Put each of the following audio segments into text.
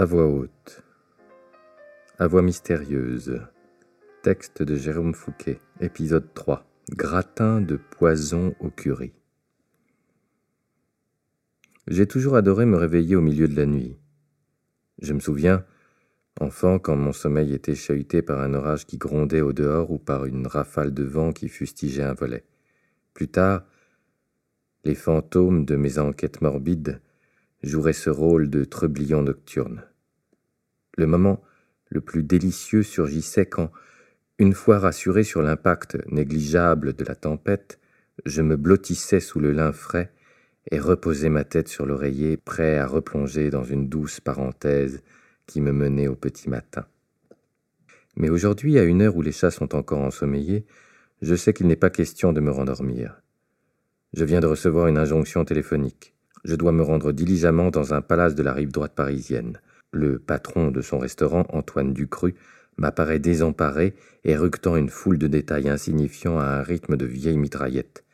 À voix haute. À voix mystérieuse. Texte de Jérôme Fouquet, épisode 3. Gratin de poison au curry. J'ai toujours adoré me réveiller au milieu de la nuit. Je me souviens, enfant, quand mon sommeil était chahuté par un orage qui grondait au dehors ou par une rafale de vent qui fustigeait un volet. Plus tard, les fantômes de mes enquêtes morbides joueraient ce rôle de trublion nocturne. Le moment le plus délicieux surgissait quand, une fois rassuré sur l'impact négligeable de la tempête, je me blottissais sous le lin frais et reposais ma tête sur l'oreiller, prêt à replonger dans une douce parenthèse qui me menait au petit matin. Mais aujourd'hui, à une heure où les chats sont encore ensommeillés, je sais qu'il n'est pas question de me rendormir. Je viens de recevoir une injonction téléphonique. Je dois me rendre diligemment dans un palace de la rive droite parisienne. Le patron de son restaurant, Antoine Ducru, m'apparaît désemparé et ructant une foule de détails insignifiants à un rythme de vieille mitraillette.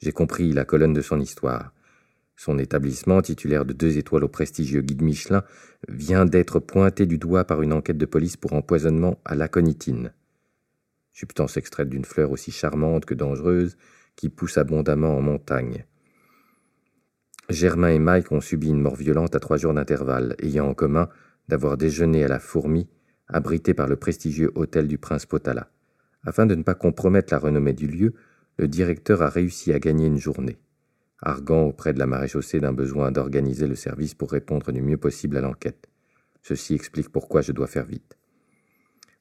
J'ai compris la colonne de son histoire. Son établissement, titulaire de deux étoiles au prestigieux guide Michelin, vient d'être pointé du doigt par une enquête de police pour empoisonnement à l'aconitine. Substance extraite d'une fleur aussi charmante que dangereuse, qui pousse abondamment en montagne. Germain et Mike ont subi une mort violente à trois jours d'intervalle, ayant en commun d'avoir déjeuné à la fourmi, abrité par le prestigieux hôtel du prince Potala. Afin de ne pas compromettre la renommée du lieu, le directeur a réussi à gagner une journée, arguant auprès de la maréchaussée d'un besoin d'organiser le service pour répondre du mieux possible à l'enquête. Ceci explique pourquoi je dois faire vite.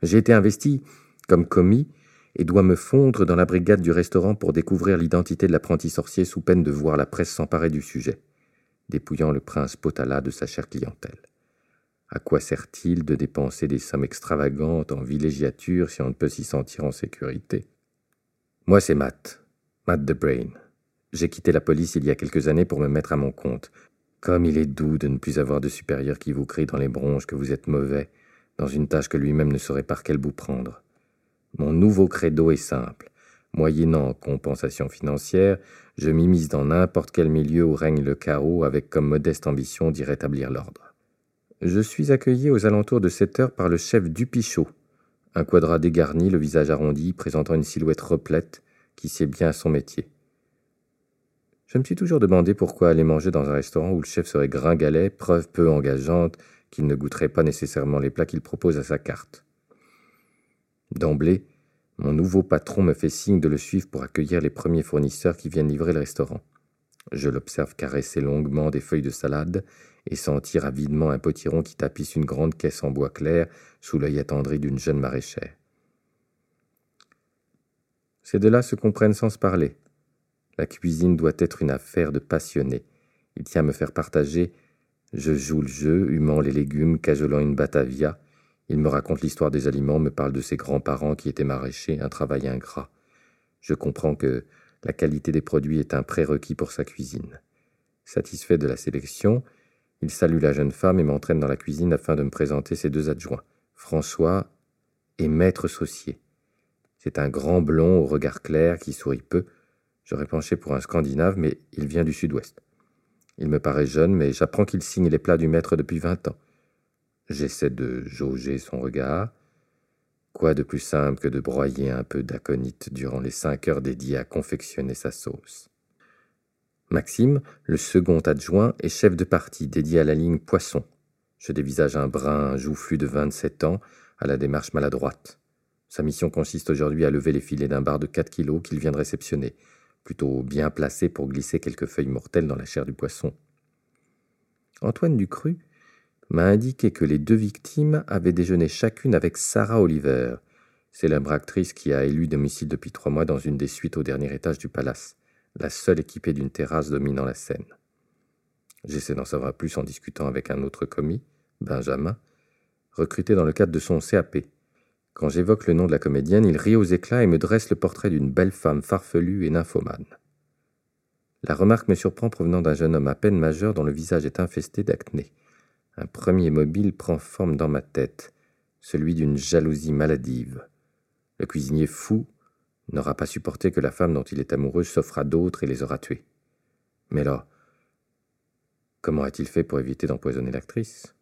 J'ai été investi comme commis et doit me fondre dans la brigade du restaurant pour découvrir l'identité de l'apprenti sorcier sous peine de voir la presse s'emparer du sujet, dépouillant le prince Potala de sa chère clientèle. À quoi sert-il de dépenser des sommes extravagantes en villégiature si on ne peut s'y sentir en sécurité? Moi, c'est Matt, Matt the Brain. J'ai quitté la police il y a quelques années pour me mettre à mon compte. Comme il est doux de ne plus avoir de supérieur qui vous crie dans les bronches que vous êtes mauvais, dans une tâche que lui-même ne saurait par quel bout prendre. Mon nouveau credo est simple. Moyennant compensation financière, je m'immisce dans n'importe quel milieu où règne le chaos avec comme modeste ambition d'y rétablir l'ordre. Je suis accueilli aux alentours de sept heures par le chef Dupichot, un quadrat dégarni, le visage arrondi, présentant une silhouette replète, qui sait bien son métier. Je me suis toujours demandé pourquoi aller manger dans un restaurant où le chef serait gringalet, preuve peu engageante qu'il ne goûterait pas nécessairement les plats qu'il propose à sa carte. D'emblée, mon nouveau patron me fait signe de le suivre pour accueillir les premiers fournisseurs qui viennent livrer le restaurant. Je l'observe caresser longuement des feuilles de salade et sentir avidement un potiron qui tapisse une grande caisse en bois clair sous l'œil attendri d'une jeune maraîchère. Ces deux-là se comprennent sans se parler. La cuisine doit être une affaire de passionnés. Il tient à me faire partager. Je joue le jeu, humant les légumes, cajolant une batavia, il me raconte l'histoire des aliments, me parle de ses grands-parents qui étaient maraîchers, un travail ingrat. Je comprends que la qualité des produits est un prérequis pour sa cuisine. Satisfait de la sélection, il salue la jeune femme et m'entraîne dans la cuisine afin de me présenter ses deux adjoints, François et Maître Saucier. C'est un grand blond au regard clair qui sourit peu. J'aurais penché pour un Scandinave, mais il vient du sud-ouest. Il me paraît jeune, mais j'apprends qu'il signe les plats du maître depuis vingt ans. J'essaie de jauger son regard. Quoi de plus simple que de broyer un peu d'aconite durant les cinq heures dédiées à confectionner sa sauce? Maxime, le second adjoint, est chef de partie dédié à la ligne poisson. Je dévisage un brun joufflu de 27 ans à la démarche maladroite. Sa mission consiste aujourd'hui à lever les filets d'un bar de 4 kilos qu'il vient de réceptionner, plutôt bien placé pour glisser quelques feuilles mortelles dans la chair du poisson. Antoine Ducru m'a indiqué que les deux victimes avaient déjeuné chacune avec Sarah Oliver, célèbre actrice qui a élu domicile depuis trois mois dans une des suites au dernier étage du palace, la seule équipée d'une terrasse dominant la scène. J'essaie d'en savoir plus en discutant avec un autre commis, Benjamin, recruté dans le cadre de son CAP. Quand j'évoque le nom de la comédienne, il rit aux éclats et me dresse le portrait d'une belle femme farfelue et nymphomane. La remarque me surprend provenant d'un jeune homme à peine majeur dont le visage est infesté d'acné. Un premier mobile prend forme dans ma tête, celui d'une jalousie maladive. Le cuisinier fou n'aura pas supporté que la femme dont il est amoureux s'offre à d'autres et les aura tués. Mais là, comment a-t-il fait pour éviter d'empoisonner l'actrice?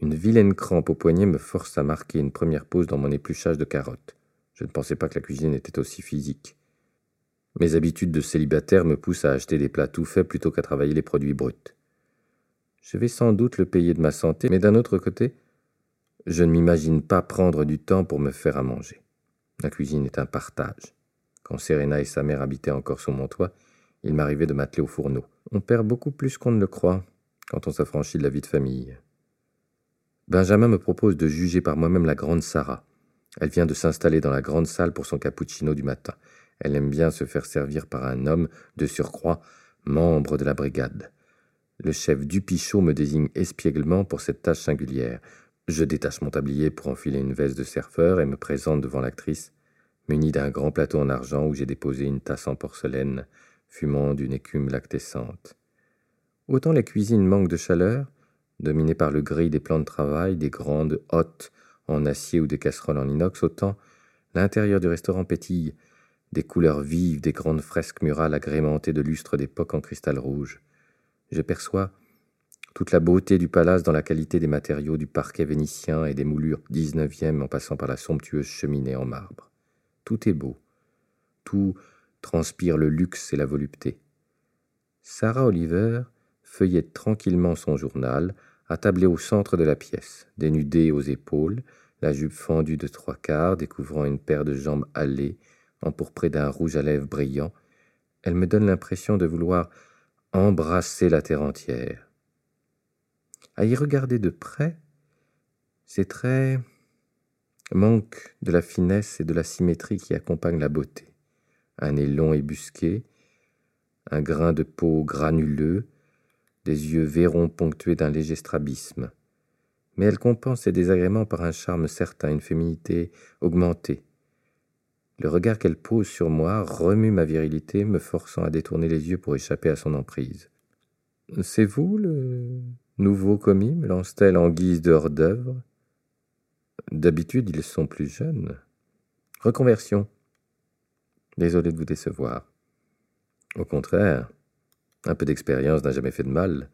Une vilaine crampe au poignet me force à marquer une première pause dans mon épluchage de carottes. Je ne pensais pas que la cuisine était aussi physique. Mes habitudes de célibataire me poussent à acheter des plats tout faits plutôt qu'à travailler les produits bruts. Je vais sans doute le payer de ma santé, mais d'un autre côté, je ne m'imagine pas prendre du temps pour me faire à manger. La cuisine est un partage. Quand Serena et sa mère habitaient encore sous mon toit, il m'arrivait de m'atteler au fourneau. On perd beaucoup plus qu'on ne le croit quand on s'affranchit de la vie de famille. Benjamin me propose de juger par moi-même la grande Sarah. Elle vient de s'installer dans la grande salle pour son cappuccino du matin. Elle aime bien se faire servir par un homme, de surcroît, membre de la brigade. Le chef Dupichot me désigne espièglement pour cette tâche singulière. Je détache mon tablier pour enfiler une veste de surfeur et me présente devant l'actrice, muni d'un grand plateau en argent où j'ai déposé une tasse en porcelaine, fumant d'une écume lactescente. Autant la cuisine manque de chaleur, dominée par le gris des plans de travail, des grandes hottes en acier ou des casseroles en inox, autant l'intérieur du restaurant pétille, des couleurs vives, des grandes fresques murales agrémentées de lustres d'époque en cristal rouge. Je perçois toute la beauté du palace dans la qualité des matériaux du parquet vénitien et des moulures dix-neuvième en passant par la somptueuse cheminée en marbre. Tout est beau. Tout transpire le luxe et la volupté. Sarah Oliver feuillette tranquillement son journal, attablée au centre de la pièce, dénudée aux épaules, la jupe fendue de trois quarts, découvrant une paire de jambes hâlées, empourprées d'un rouge à lèvres brillant. Elle me donne l'impression de vouloir embrasser la terre entière. À y regarder de près, ses traits manquent de la finesse et de la symétrie qui accompagnent la beauté. Un nez long et busqué, un grain de peau granuleux, des yeux verrons ponctués d'un léger strabisme. Mais elle compense ses désagréments par un charme certain, une féminité augmentée. Le regard qu'elle pose sur moi remue ma virilité, me forçant à détourner les yeux pour échapper à son emprise. C'est vous le nouveau commis me lance-t-elle en guise de hors-d'œuvre? D'habitude, ils sont plus jeunes. Reconversion. Désolé de vous décevoir. Au contraire, un peu d'expérience n'a jamais fait de mal.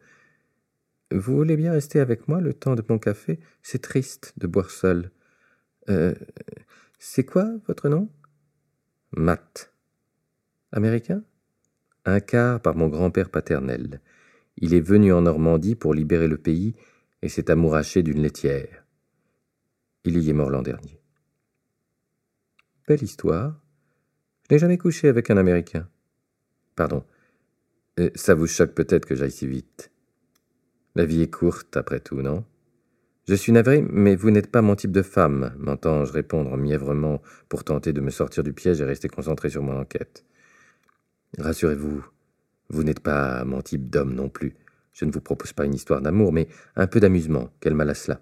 Vous voulez bien rester avec moi le temps de mon café? C'est triste de boire seul. Euh, c'est quoi votre nom? Matt. Américain? Un quart par mon grand-père paternel. Il est venu en Normandie pour libérer le pays et s'est amouraché d'une laitière. Il y est mort l'an dernier. Belle histoire. Je n'ai jamais couché avec un Américain. Pardon. Euh, ça vous choque peut-être que j'aille si vite. La vie est courte, après tout, non? Je suis navré, mais vous n'êtes pas mon type de femme, m'entends-je répondre mièvrement pour tenter de me sortir du piège et rester concentré sur mon enquête. Rassurez-vous, vous n'êtes pas mon type d'homme non plus. Je ne vous propose pas une histoire d'amour, mais un peu d'amusement. Quel mal à cela.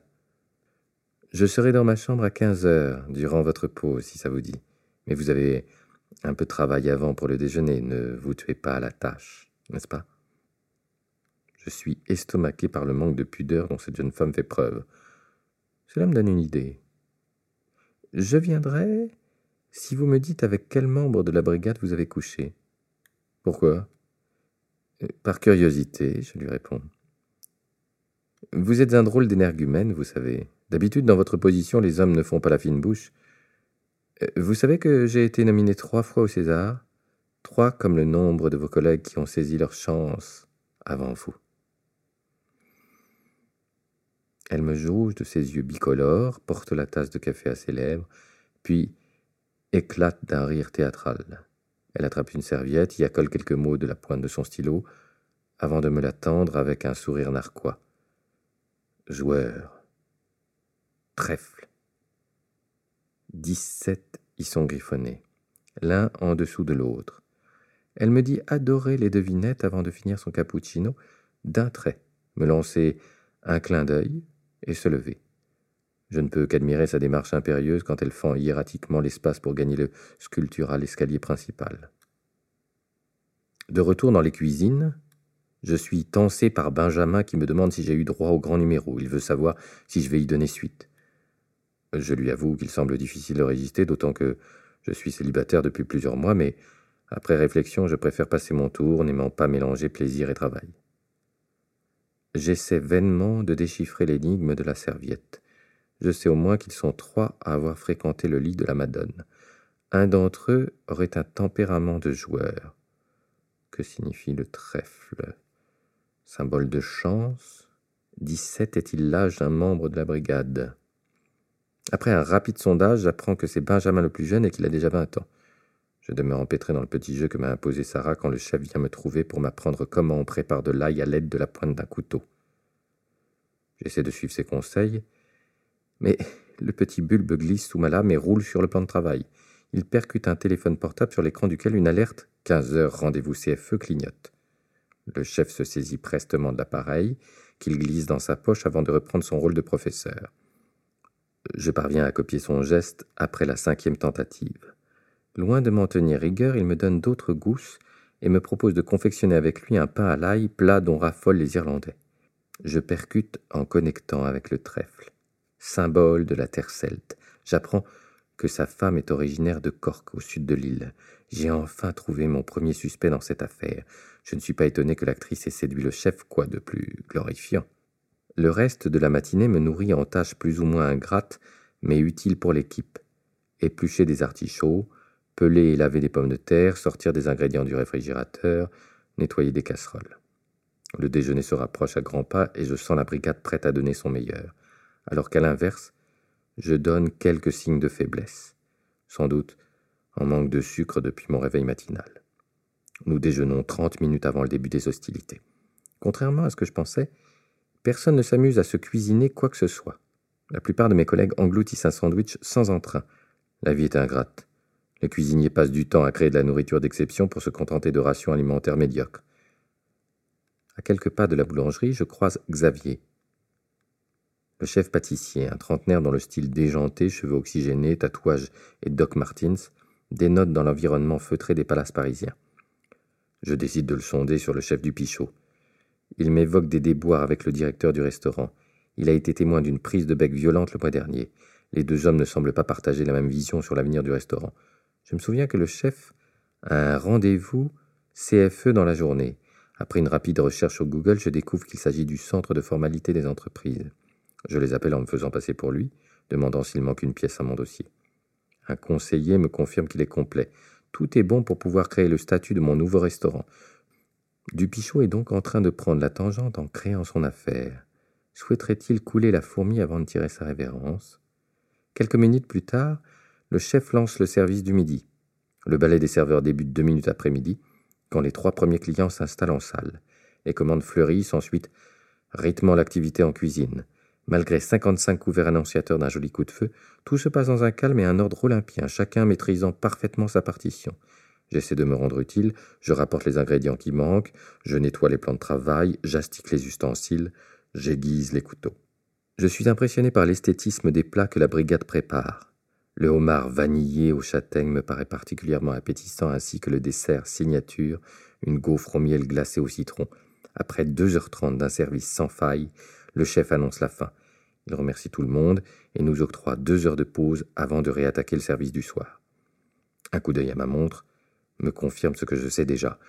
Je serai dans ma chambre à quinze heures, durant votre pause, si ça vous dit. Mais vous avez un peu de travail avant pour le déjeuner. Ne vous tuez pas à la tâche, n'est-ce pas? Je suis estomaqué par le manque de pudeur dont cette jeune femme fait preuve. Cela me donne une idée. Je viendrai si vous me dites avec quel membre de la brigade vous avez couché. Pourquoi? Par curiosité, je lui réponds. Vous êtes un drôle d'énergumène, vous savez. D'habitude, dans votre position, les hommes ne font pas la fine bouche. Euh, vous savez que j'ai été nominé trois fois au César Trois comme le nombre de vos collègues qui ont saisi leur chance avant vous. Elle me jauge de ses yeux bicolores, porte la tasse de café à ses lèvres, puis éclate d'un rire théâtral. Elle attrape une serviette, y accole quelques mots de la pointe de son stylo, avant de me la tendre avec un sourire narquois. Joueur. Trèfle. Dix-sept y sont griffonnés, l'un en dessous de l'autre. Elle me dit adorer les devinettes avant de finir son cappuccino d'un trait, me lancer un clin d'œil et se lever. Je ne peux qu'admirer sa démarche impérieuse quand elle fend hiératiquement l'espace pour gagner le sculptural escalier principal. De retour dans les cuisines, je suis tensé par Benjamin qui me demande si j'ai eu droit au grand numéro. Il veut savoir si je vais y donner suite. Je lui avoue qu'il semble difficile de résister, d'autant que je suis célibataire depuis plusieurs mois, mais après réflexion, je préfère passer mon tour, n'aimant pas mélanger plaisir et travail. J'essaie vainement de déchiffrer l'énigme de la serviette. Je sais au moins qu'ils sont trois à avoir fréquenté le lit de la Madone. Un d'entre eux aurait un tempérament de joueur. Que signifie le trèfle? Symbole de chance? 17 est-il l'âge d'un membre de la brigade? Après un rapide sondage, j'apprends que c'est Benjamin le plus jeune et qu'il a déjà 20 ans. Je demeure empêtré dans le petit jeu que m'a imposé Sarah quand le chef vient me trouver pour m'apprendre comment on prépare de l'ail à l'aide de la pointe d'un couteau. J'essaie de suivre ses conseils, mais le petit bulbe glisse sous ma lame et roule sur le plan de travail. Il percute un téléphone portable sur l'écran duquel une alerte 15 heures rendez-vous CFE clignote. Le chef se saisit prestement de l'appareil, qu'il glisse dans sa poche avant de reprendre son rôle de professeur. Je parviens à copier son geste après la cinquième tentative. Loin de m'en tenir rigueur, il me donne d'autres gousses et me propose de confectionner avec lui un pain à l'ail, plat dont raffolent les Irlandais. Je percute en connectant avec le trèfle, symbole de la terre celte. J'apprends que sa femme est originaire de Cork, au sud de l'île. J'ai enfin trouvé mon premier suspect dans cette affaire. Je ne suis pas étonné que l'actrice ait séduit le chef, quoi de plus glorifiant. Le reste de la matinée me nourrit en tâches plus ou moins ingrates, mais utiles pour l'équipe. Éplucher des artichauts, peler et laver des pommes de terre, sortir des ingrédients du réfrigérateur, nettoyer des casseroles. Le déjeuner se rapproche à grands pas et je sens la brigade prête à donner son meilleur, alors qu'à l'inverse, je donne quelques signes de faiblesse, sans doute en manque de sucre depuis mon réveil matinal. Nous déjeunons trente minutes avant le début des hostilités. Contrairement à ce que je pensais, personne ne s'amuse à se cuisiner quoi que ce soit. La plupart de mes collègues engloutissent un sandwich sans entrain. La vie est ingrate. Le cuisinier passe du temps à créer de la nourriture d'exception pour se contenter de rations alimentaires médiocres. À quelques pas de la boulangerie, je croise Xavier. Le chef pâtissier, un trentenaire dont le style déjanté, cheveux oxygénés, tatouages et Doc Martins, dénote dans l'environnement feutré des palaces parisiens. Je décide de le sonder sur le chef du Pichot. Il m'évoque des déboires avec le directeur du restaurant. Il a été témoin d'une prise de bec violente le mois dernier. Les deux hommes ne semblent pas partager la même vision sur l'avenir du restaurant. Je me souviens que le chef a un rendez-vous CFE dans la journée. Après une rapide recherche au Google, je découvre qu'il s'agit du centre de formalité des entreprises. Je les appelle en me faisant passer pour lui, demandant s'il manque une pièce à mon dossier. Un conseiller me confirme qu'il est complet. Tout est bon pour pouvoir créer le statut de mon nouveau restaurant. Dupichot est donc en train de prendre la tangente en créant son affaire. Souhaiterait-il couler la fourmi avant de tirer sa révérence? Quelques minutes plus tard, le chef lance le service du midi. Le balai des serveurs débute deux minutes après midi, quand les trois premiers clients s'installent en salle. Les commandes fleurissent ensuite, rythmant l'activité en cuisine. Malgré 55 couverts annonciateurs d'un joli coup de feu, tout se passe dans un calme et un ordre olympien, chacun maîtrisant parfaitement sa partition. J'essaie de me rendre utile, je rapporte les ingrédients qui manquent, je nettoie les plans de travail, j'astique les ustensiles, j'aiguise les couteaux. Je suis impressionné par l'esthétisme des plats que la brigade prépare. Le homard vanillé au châtaigne me paraît particulièrement appétissant, ainsi que le dessert signature, une gaufre au miel glacée au citron. Après deux heures trente d'un service sans faille, le chef annonce la fin. Il remercie tout le monde et nous octroie deux heures de pause avant de réattaquer le service du soir. Un coup d'œil à ma montre me confirme ce que je sais déjà.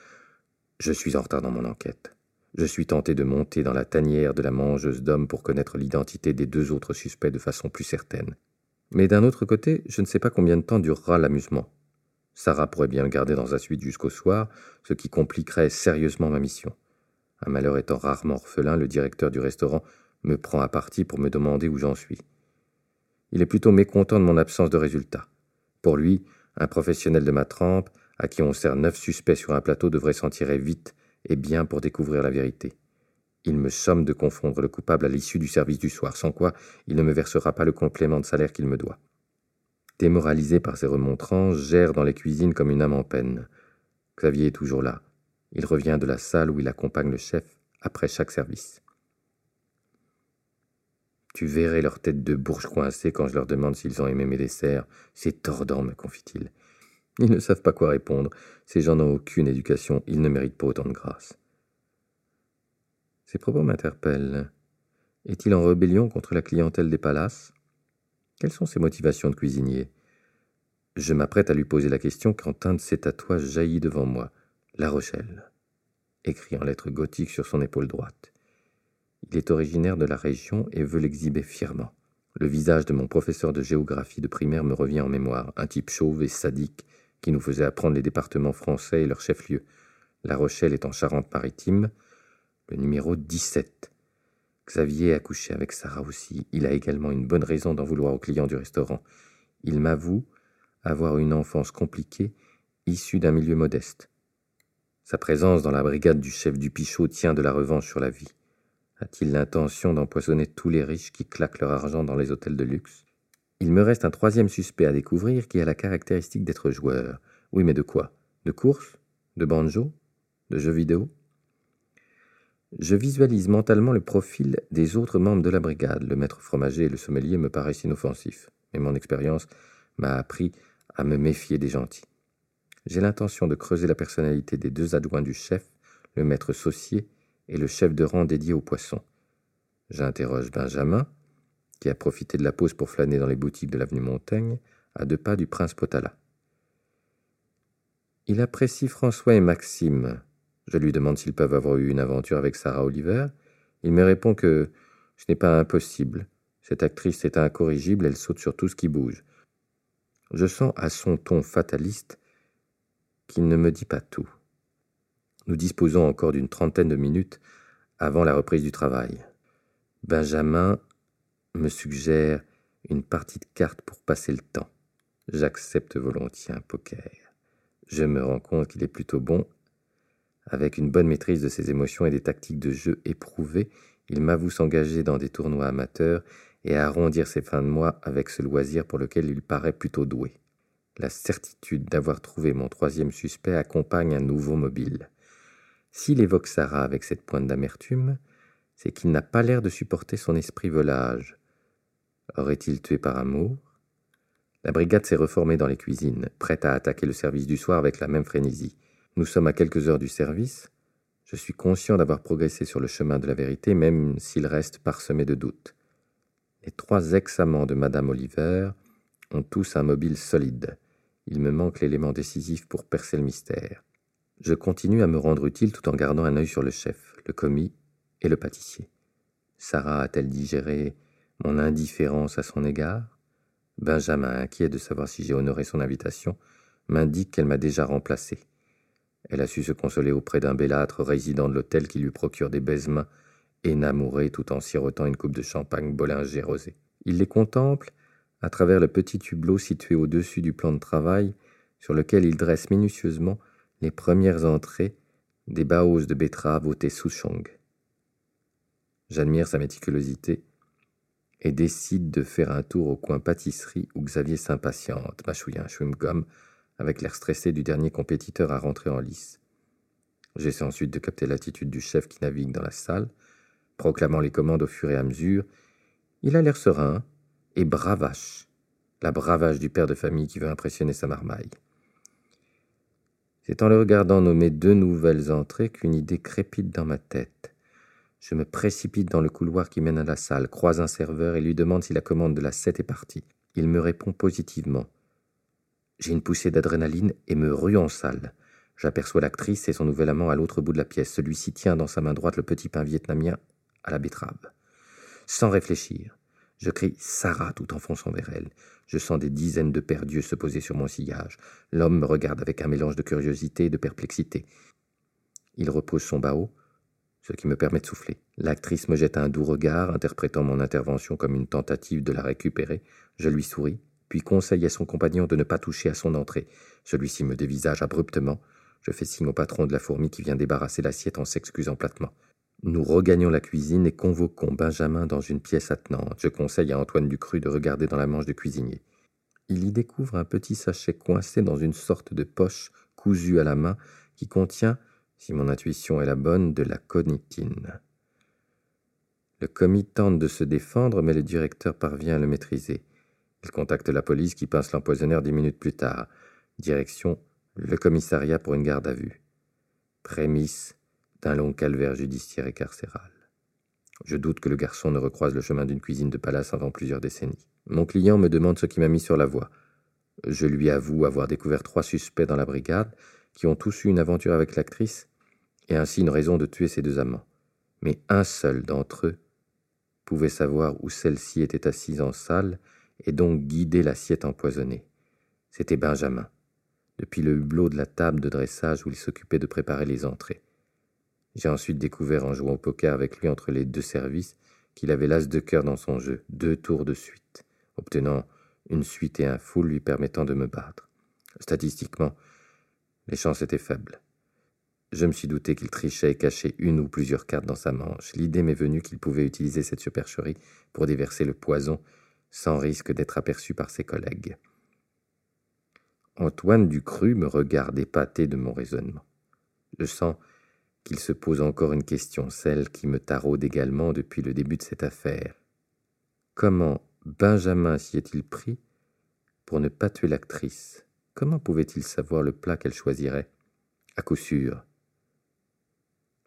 Je suis en retard dans mon enquête. Je suis tenté de monter dans la tanière de la mangeuse d'hommes pour connaître l'identité des deux autres suspects de façon plus certaine. Mais d'un autre côté, je ne sais pas combien de temps durera l'amusement. Sarah pourrait bien me garder dans sa suite jusqu'au soir, ce qui compliquerait sérieusement ma mission. Un malheur étant rarement orphelin, le directeur du restaurant me prend à partie pour me demander où j'en suis. Il est plutôt mécontent de mon absence de résultat. Pour lui, un professionnel de ma trempe, à qui on sert neuf suspects sur un plateau, devrait s'en tirer vite et bien pour découvrir la vérité. Il me somme de confondre le coupable à l'issue du service du soir, sans quoi il ne me versera pas le complément de salaire qu'il me doit. Démoralisé par ces remontrances, gère dans les cuisines comme une âme en peine. Xavier est toujours là. Il revient de la salle où il accompagne le chef après chaque service. Tu verrais leur tête de bourge coincée quand je leur demande s'ils ont aimé mes desserts. C'est tordant, me confie-t-il. Ils ne savent pas quoi répondre. Ces gens n'ont aucune éducation. Ils ne méritent pas autant de grâce. Ces propos m'interpellent. Est-il en rébellion contre la clientèle des palaces? Quelles sont ses motivations de cuisinier? Je m'apprête à lui poser la question quand un de ses tatouages jaillit devant moi. La Rochelle, écrit en lettres gothiques sur son épaule droite. Il est originaire de la région et veut l'exhiber fièrement. Le visage de mon professeur de géographie de primaire me revient en mémoire, un type chauve et sadique qui nous faisait apprendre les départements français et leurs chefs-lieux. La Rochelle est en Charente-Maritime, le numéro 17. Xavier a couché avec Sarah aussi. Il a également une bonne raison d'en vouloir aux clients du restaurant. Il m'avoue avoir une enfance compliquée, issue d'un milieu modeste. Sa présence dans la brigade du chef du Pichot tient de la revanche sur la vie. A-t-il l'intention d'empoisonner tous les riches qui claquent leur argent dans les hôtels de luxe? Il me reste un troisième suspect à découvrir qui a la caractéristique d'être joueur. Oui, mais de quoi? De course? De banjo? De jeux vidéo? Je visualise mentalement le profil des autres membres de la brigade. Le maître fromager et le sommelier me paraissent inoffensifs, mais mon expérience m'a appris à me méfier des gentils. J'ai l'intention de creuser la personnalité des deux adjoints du chef, le maître saucier et le chef de rang dédié aux poissons. J'interroge Benjamin, qui a profité de la pause pour flâner dans les boutiques de l'avenue Montaigne, à deux pas du prince Potala. Il apprécie François et Maxime, je lui demande s'ils peuvent avoir eu une aventure avec Sarah Oliver. Il me répond que ce n'est pas impossible. Cette actrice est incorrigible, elle saute sur tout ce qui bouge. Je sens à son ton fataliste qu'il ne me dit pas tout. Nous disposons encore d'une trentaine de minutes avant la reprise du travail. Benjamin me suggère une partie de cartes pour passer le temps. J'accepte volontiers un poker. Je me rends compte qu'il est plutôt bon avec une bonne maîtrise de ses émotions et des tactiques de jeu éprouvées, il m'avoue s'engager dans des tournois amateurs et arrondir ses fins de mois avec ce loisir pour lequel il paraît plutôt doué. La certitude d'avoir trouvé mon troisième suspect accompagne un nouveau mobile. S'il évoque Sarah avec cette pointe d'amertume, c'est qu'il n'a pas l'air de supporter son esprit volage. Aurait-il tué par amour? La brigade s'est reformée dans les cuisines, prête à attaquer le service du soir avec la même frénésie. Nous sommes à quelques heures du service. Je suis conscient d'avoir progressé sur le chemin de la vérité, même s'il reste parsemé de doutes. Les trois ex-amants de Madame Oliver ont tous un mobile solide. Il me manque l'élément décisif pour percer le mystère. Je continue à me rendre utile tout en gardant un œil sur le chef, le commis et le pâtissier. Sarah a-t-elle digéré mon indifférence à son égard? Benjamin, inquiet de savoir si j'ai honoré son invitation, m'indique qu'elle m'a déjà remplacé. Elle a su se consoler auprès d'un bellâtre résident de l'hôtel qui lui procure des baisements énamourés tout en sirotant une coupe de champagne bollinger rosé. Il les contemple à travers le petit hublot situé au-dessus du plan de travail sur lequel il dresse minutieusement les premières entrées des baos de betterave au thé souchong. J'admire sa méticulosité et décide de faire un tour au coin pâtisserie où Xavier s'impatiente, mâchouille un chewing-gum avec l'air stressé du dernier compétiteur à rentrer en lice. J'essaie ensuite de capter l'attitude du chef qui navigue dans la salle, proclamant les commandes au fur et à mesure. Il a l'air serein et bravache, la bravage du père de famille qui veut impressionner sa marmaille. C'est en le regardant nommer deux nouvelles entrées qu'une idée crépite dans ma tête. Je me précipite dans le couloir qui mène à la salle, croise un serveur et lui demande si la commande de la 7 est partie. Il me répond positivement. J'ai une poussée d'adrénaline et me rue en salle. J'aperçois l'actrice et son nouvel amant à l'autre bout de la pièce. Celui-ci tient dans sa main droite le petit pain vietnamien à la betterave. Sans réfléchir, je crie Sarah tout en fonçant vers elle. Je sens des dizaines de pères d'yeux se poser sur mon sillage. L'homme me regarde avec un mélange de curiosité et de perplexité. Il repose son bao, ce qui me permet de souffler. L'actrice me jette un doux regard, interprétant mon intervention comme une tentative de la récupérer. Je lui souris puis conseille à son compagnon de ne pas toucher à son entrée. Celui-ci me dévisage abruptement. Je fais signe au patron de la fourmi qui vient débarrasser l'assiette en s'excusant platement. Nous regagnons la cuisine et convoquons Benjamin dans une pièce attenante. Je conseille à Antoine Ducru de regarder dans la manche du cuisinier. Il y découvre un petit sachet coincé dans une sorte de poche cousue à la main qui contient, si mon intuition est la bonne, de la conitine. Le commis tente de se défendre, mais le directeur parvient à le maîtriser. Il contacte la police qui pince l'empoisonneur dix minutes plus tard. Direction le commissariat pour une garde à vue. Prémisse d'un long calvaire judiciaire et carcéral. Je doute que le garçon ne recroise le chemin d'une cuisine de palace avant plusieurs décennies. Mon client me demande ce qui m'a mis sur la voie. Je lui avoue avoir découvert trois suspects dans la brigade qui ont tous eu une aventure avec l'actrice et ainsi une raison de tuer ses deux amants. Mais un seul d'entre eux pouvait savoir où celle-ci était assise en salle et donc guider l'assiette empoisonnée. C'était Benjamin, depuis le hublot de la table de dressage où il s'occupait de préparer les entrées. J'ai ensuite découvert en jouant au poker avec lui entre les deux services qu'il avait l'as de cœur dans son jeu, deux tours de suite, obtenant une suite et un full lui permettant de me battre. Statistiquement, les chances étaient faibles. Je me suis douté qu'il trichait et cachait une ou plusieurs cartes dans sa manche. L'idée m'est venue qu'il pouvait utiliser cette supercherie pour déverser le poison sans risque d'être aperçu par ses collègues. Antoine Ducru me regarde épaté de mon raisonnement. Je sens qu'il se pose encore une question, celle qui me taraude également depuis le début de cette affaire. Comment Benjamin s'y est-il pris pour ne pas tuer l'actrice? Comment pouvait-il savoir le plat qu'elle choisirait? À coup sûr,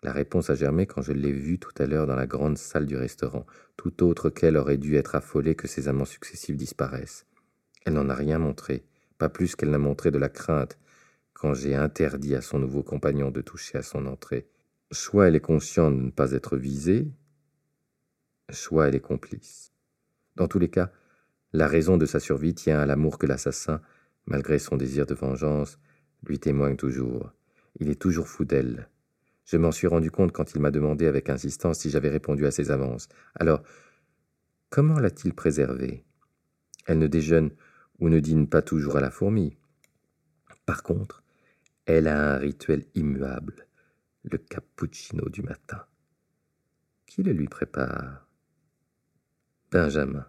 la réponse a germé quand je l'ai vue tout à l'heure dans la grande salle du restaurant. Tout autre qu'elle aurait dû être affolée que ses amants successifs disparaissent. Elle n'en a rien montré, pas plus qu'elle n'a montré de la crainte quand j'ai interdit à son nouveau compagnon de toucher à son entrée. Soit elle est consciente de ne pas être visée, soit elle est complice. Dans tous les cas, la raison de sa survie tient à l'amour que l'assassin, malgré son désir de vengeance, lui témoigne toujours. Il est toujours fou d'elle, je m'en suis rendu compte quand il m'a demandé avec insistance si j'avais répondu à ses avances. Alors, comment l'a-t-il préservée? Elle ne déjeune ou ne dîne pas toujours à la fourmi. Par contre, elle a un rituel immuable, le cappuccino du matin. Qui le lui prépare? Benjamin.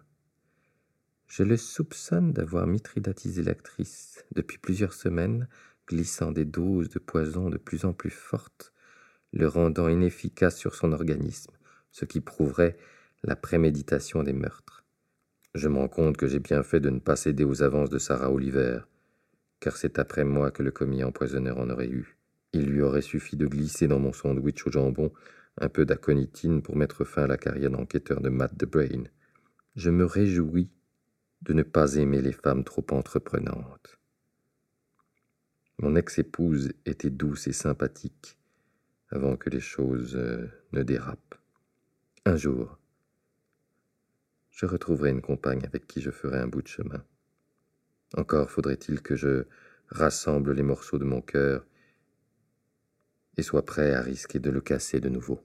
Je le soupçonne d'avoir mitridatisé l'actrice depuis plusieurs semaines, glissant des doses de poison de plus en plus fortes le rendant inefficace sur son organisme, ce qui prouverait la préméditation des meurtres. Je me rends compte que j'ai bien fait de ne pas céder aux avances de Sarah Oliver, car c'est après moi que le commis empoisonneur en aurait eu. Il lui aurait suffi de glisser dans mon sandwich au jambon un peu d'aconitine pour mettre fin à la carrière d'enquêteur de Matt de Brain. Je me réjouis de ne pas aimer les femmes trop entreprenantes. Mon ex-épouse était douce et sympathique, avant que les choses euh, ne dérapent. Un jour, je retrouverai une compagne avec qui je ferai un bout de chemin. Encore faudrait-il que je rassemble les morceaux de mon cœur et sois prêt à risquer de le casser de nouveau.